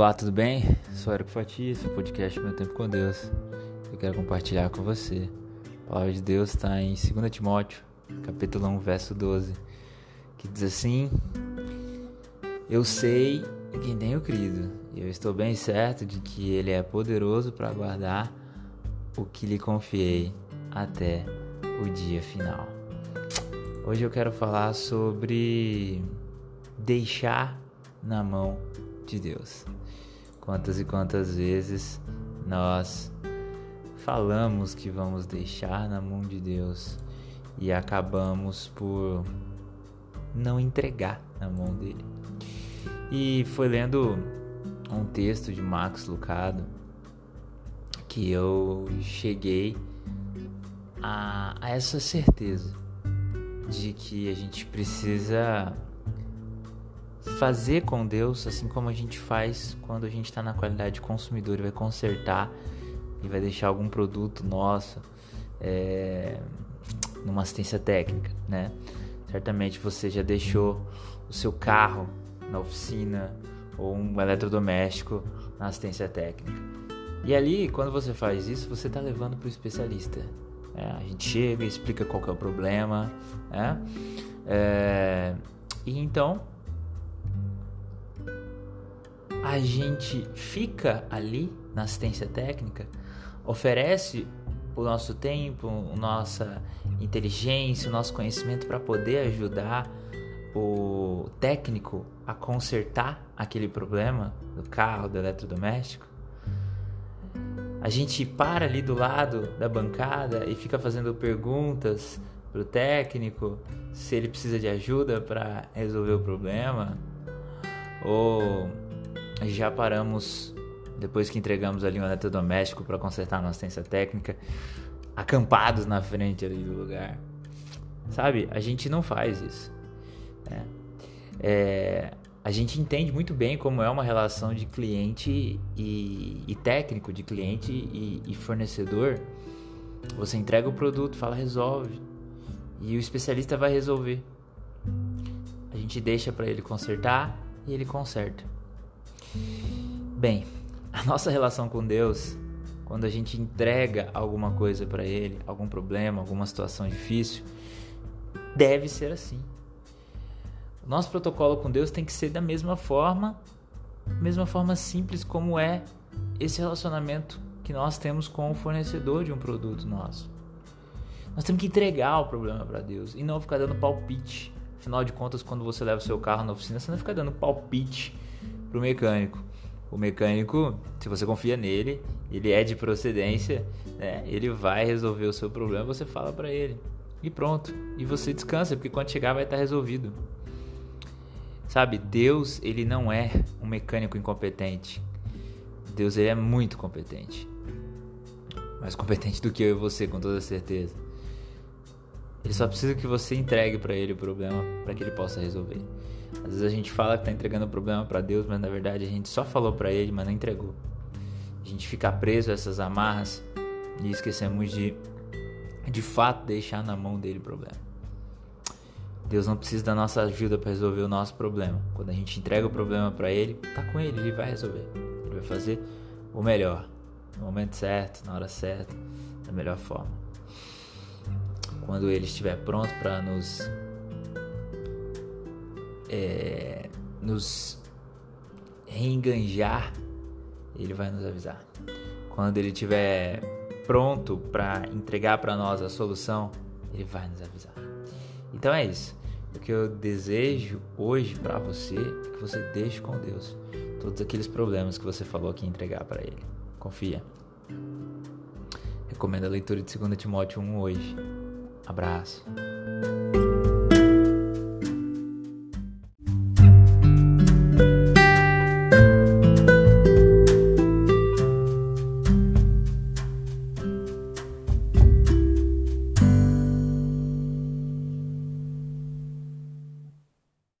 Olá, tudo bem? Sou Érico Fatia, esse é o podcast Meu Tempo com Deus. Eu quero compartilhar com você. A palavra de Deus está em 2 Timóteo, capítulo 1, verso 12, que diz assim: Eu sei em quem tenho crido, e eu estou bem certo de que Ele é poderoso para guardar o que lhe confiei até o dia final. Hoje eu quero falar sobre deixar na mão de Deus. Quantas e quantas vezes nós falamos que vamos deixar na mão de Deus e acabamos por não entregar na mão dele. E foi lendo um texto de Max Lucado que eu cheguei a, a essa certeza de que a gente precisa fazer com Deus, assim como a gente faz quando a gente está na qualidade consumidor e vai consertar e vai deixar algum produto nosso é, numa assistência técnica, né? Certamente você já deixou o seu carro na oficina ou um eletrodoméstico na assistência técnica. E ali, quando você faz isso, você está levando para o especialista. É, a gente chega, explica qual é o problema, né? É, e então a gente fica ali na assistência técnica, oferece o nosso tempo, a nossa inteligência, o nosso conhecimento para poder ajudar o técnico a consertar aquele problema do carro, do eletrodoméstico. A gente para ali do lado da bancada e fica fazendo perguntas pro técnico se ele precisa de ajuda para resolver o problema ou já paramos depois que entregamos ali um eletrodoméstico para consertar a nossa assistência técnica, acampados na frente ali do lugar. Sabe? A gente não faz isso. Né? É, a gente entende muito bem como é uma relação de cliente e, e técnico, de cliente e, e, fornecedor. Você entrega o produto, fala resolve, e o especialista vai resolver. A gente deixa para ele consertar e ele conserta. Bem, a nossa relação com Deus, quando a gente entrega alguma coisa para Ele, algum problema, alguma situação difícil, deve ser assim. O nosso protocolo com Deus tem que ser da mesma forma, mesma forma simples como é esse relacionamento que nós temos com o fornecedor de um produto nosso. Nós temos que entregar o problema para Deus e não ficar dando palpite. Afinal de contas, quando você leva o seu carro na oficina, você não fica dando palpite pro mecânico. O mecânico, se você confia nele, ele é de procedência, né? ele vai resolver o seu problema, você fala para ele. E pronto. E você descansa, porque quando chegar vai estar resolvido. Sabe, Deus, ele não é um mecânico incompetente. Deus, ele é muito competente. Mais competente do que eu e você, com toda certeza. Ele só precisa que você entregue para ele o problema para que ele possa resolver. Às vezes a gente fala que está entregando o problema para Deus, mas na verdade a gente só falou para ele, mas não entregou. A gente fica preso a essas amarras e esquecemos de de fato deixar na mão dele o problema. Deus não precisa da nossa ajuda para resolver o nosso problema. Quando a gente entrega o problema para ele, tá com ele, ele vai resolver. Ele vai fazer o melhor, no momento certo, na hora certa, da melhor forma. Quando ele estiver pronto para nos é, nos reenganjar, ele vai nos avisar. Quando ele estiver pronto para entregar para nós a solução, ele vai nos avisar. Então é isso. O que eu desejo hoje para você é que você deixe com Deus todos aqueles problemas que você falou que ia entregar para Ele. Confia. Recomendo a leitura de 2 Timóteo 1 hoje. Abraço.